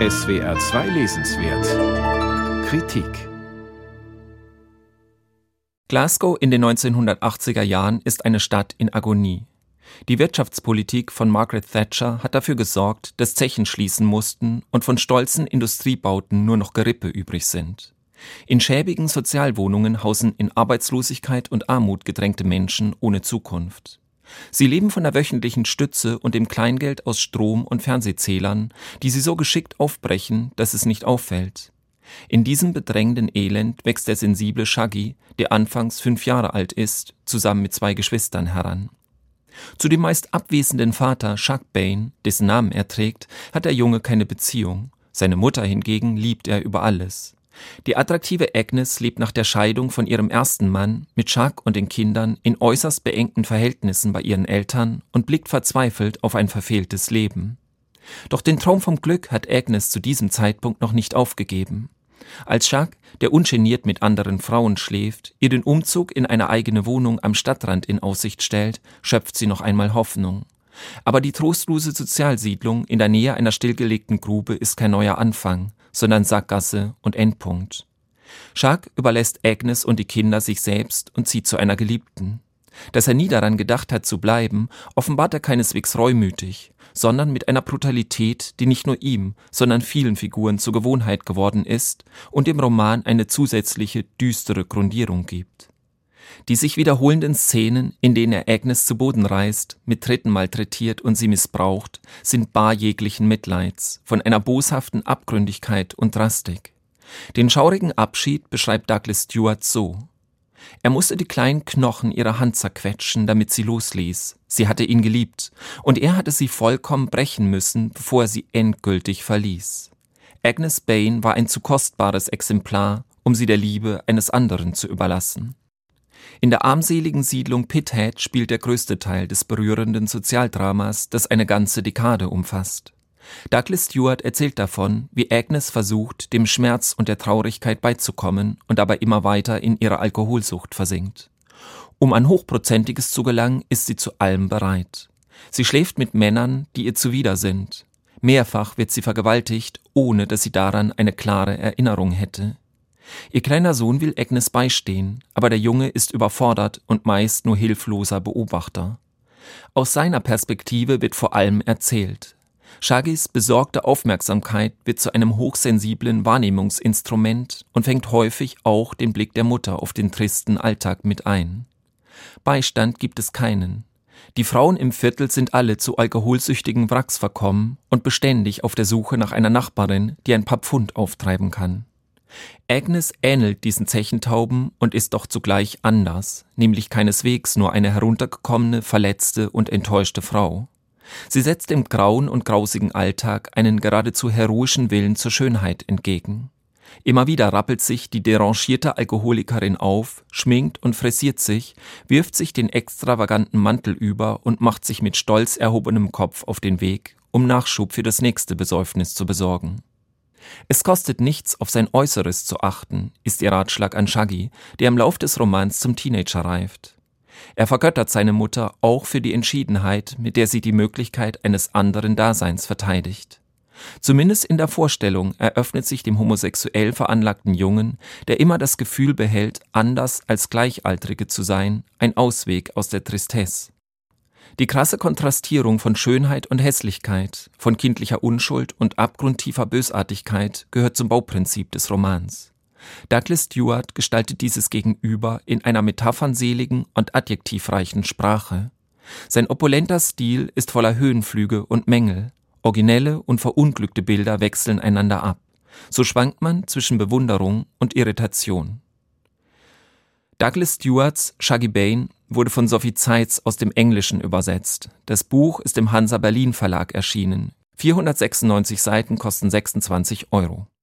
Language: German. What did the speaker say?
SWR 2 Lesenswert Kritik Glasgow in den 1980er Jahren ist eine Stadt in Agonie. Die Wirtschaftspolitik von Margaret Thatcher hat dafür gesorgt, dass Zechen schließen mussten und von stolzen Industriebauten nur noch Gerippe übrig sind. In schäbigen Sozialwohnungen hausen in Arbeitslosigkeit und Armut gedrängte Menschen ohne Zukunft. Sie leben von der wöchentlichen Stütze und dem Kleingeld aus Strom- und Fernsehzählern, die sie so geschickt aufbrechen, dass es nicht auffällt. In diesem bedrängenden Elend wächst der sensible Shaggy, der anfangs fünf Jahre alt ist, zusammen mit zwei Geschwistern heran. Zu dem meist abwesenden Vater Shug Bane, dessen Namen er trägt, hat der Junge keine Beziehung. Seine Mutter hingegen liebt er über alles. Die attraktive Agnes lebt nach der Scheidung von ihrem ersten Mann mit Chuck und den Kindern in äußerst beengten Verhältnissen bei ihren Eltern und blickt verzweifelt auf ein verfehltes Leben. Doch den Traum vom Glück hat Agnes zu diesem Zeitpunkt noch nicht aufgegeben. Als Chuck, der ungeniert mit anderen Frauen schläft, ihr den Umzug in eine eigene Wohnung am Stadtrand in Aussicht stellt, schöpft sie noch einmal Hoffnung. Aber die trostlose Sozialsiedlung in der Nähe einer stillgelegten Grube ist kein neuer Anfang, sondern Sackgasse und Endpunkt. Jacques überlässt Agnes und die Kinder sich selbst und zieht zu einer Geliebten. Dass er nie daran gedacht hat zu bleiben, offenbart er keineswegs reumütig, sondern mit einer Brutalität, die nicht nur ihm, sondern vielen Figuren zur Gewohnheit geworden ist und dem Roman eine zusätzliche düstere Grundierung gibt. Die sich wiederholenden Szenen, in denen er Agnes zu Boden reißt, mit Tritten malträtiert und sie missbraucht, sind bar jeglichen Mitleids, von einer boshaften Abgründigkeit und Drastik. Den schaurigen Abschied beschreibt Douglas Stewart so. Er musste die kleinen Knochen ihrer Hand zerquetschen, damit sie losließ. Sie hatte ihn geliebt, und er hatte sie vollkommen brechen müssen, bevor er sie endgültig verließ. Agnes Bain war ein zu kostbares Exemplar, um sie der Liebe eines anderen zu überlassen. In der armseligen Siedlung Pithead spielt der größte Teil des berührenden Sozialdramas, das eine ganze Dekade umfasst. Douglas Stewart erzählt davon, wie Agnes versucht, dem Schmerz und der Traurigkeit beizukommen und dabei immer weiter in ihre Alkoholsucht versinkt. Um an Hochprozentiges zu gelangen, ist sie zu allem bereit. Sie schläft mit Männern, die ihr zuwider sind. Mehrfach wird sie vergewaltigt, ohne dass sie daran eine klare Erinnerung hätte. Ihr kleiner Sohn will Agnes beistehen, aber der Junge ist überfordert und meist nur hilfloser Beobachter. Aus seiner Perspektive wird vor allem erzählt. Shagis besorgte Aufmerksamkeit wird zu einem hochsensiblen Wahrnehmungsinstrument und fängt häufig auch den Blick der Mutter auf den tristen Alltag mit ein. Beistand gibt es keinen. Die Frauen im Viertel sind alle zu alkoholsüchtigen Wracks verkommen und beständig auf der Suche nach einer Nachbarin, die ein paar Pfund auftreiben kann. Agnes ähnelt diesen Zechentauben und ist doch zugleich anders, nämlich keineswegs nur eine heruntergekommene, verletzte und enttäuschte Frau. Sie setzt im grauen und grausigen Alltag einen geradezu heroischen Willen zur Schönheit entgegen. Immer wieder rappelt sich die derangierte Alkoholikerin auf, schminkt und frisiert sich, wirft sich den extravaganten Mantel über und macht sich mit stolz erhobenem Kopf auf den Weg, um Nachschub für das nächste Besäufnis zu besorgen. Es kostet nichts, auf sein Äußeres zu achten, ist ihr Ratschlag an Shaggy, der im Lauf des Romans zum Teenager reift. Er vergöttert seine Mutter auch für die Entschiedenheit, mit der sie die Möglichkeit eines anderen Daseins verteidigt. Zumindest in der Vorstellung eröffnet sich dem homosexuell veranlagten Jungen, der immer das Gefühl behält, anders als Gleichaltrige zu sein, ein Ausweg aus der Tristesse. Die krasse Kontrastierung von Schönheit und Hässlichkeit, von kindlicher Unschuld und abgrundtiefer Bösartigkeit gehört zum Bauprinzip des Romans. Douglas Stewart gestaltet dieses Gegenüber in einer metaphernseligen und adjektivreichen Sprache. Sein opulenter Stil ist voller Höhenflüge und Mängel. Originelle und verunglückte Bilder wechseln einander ab. So schwankt man zwischen Bewunderung und Irritation. Douglas Stewarts Shaggy Bane wurde von Sophie Zeitz aus dem Englischen übersetzt. Das Buch ist im Hansa Berlin Verlag erschienen. 496 Seiten kosten 26 Euro.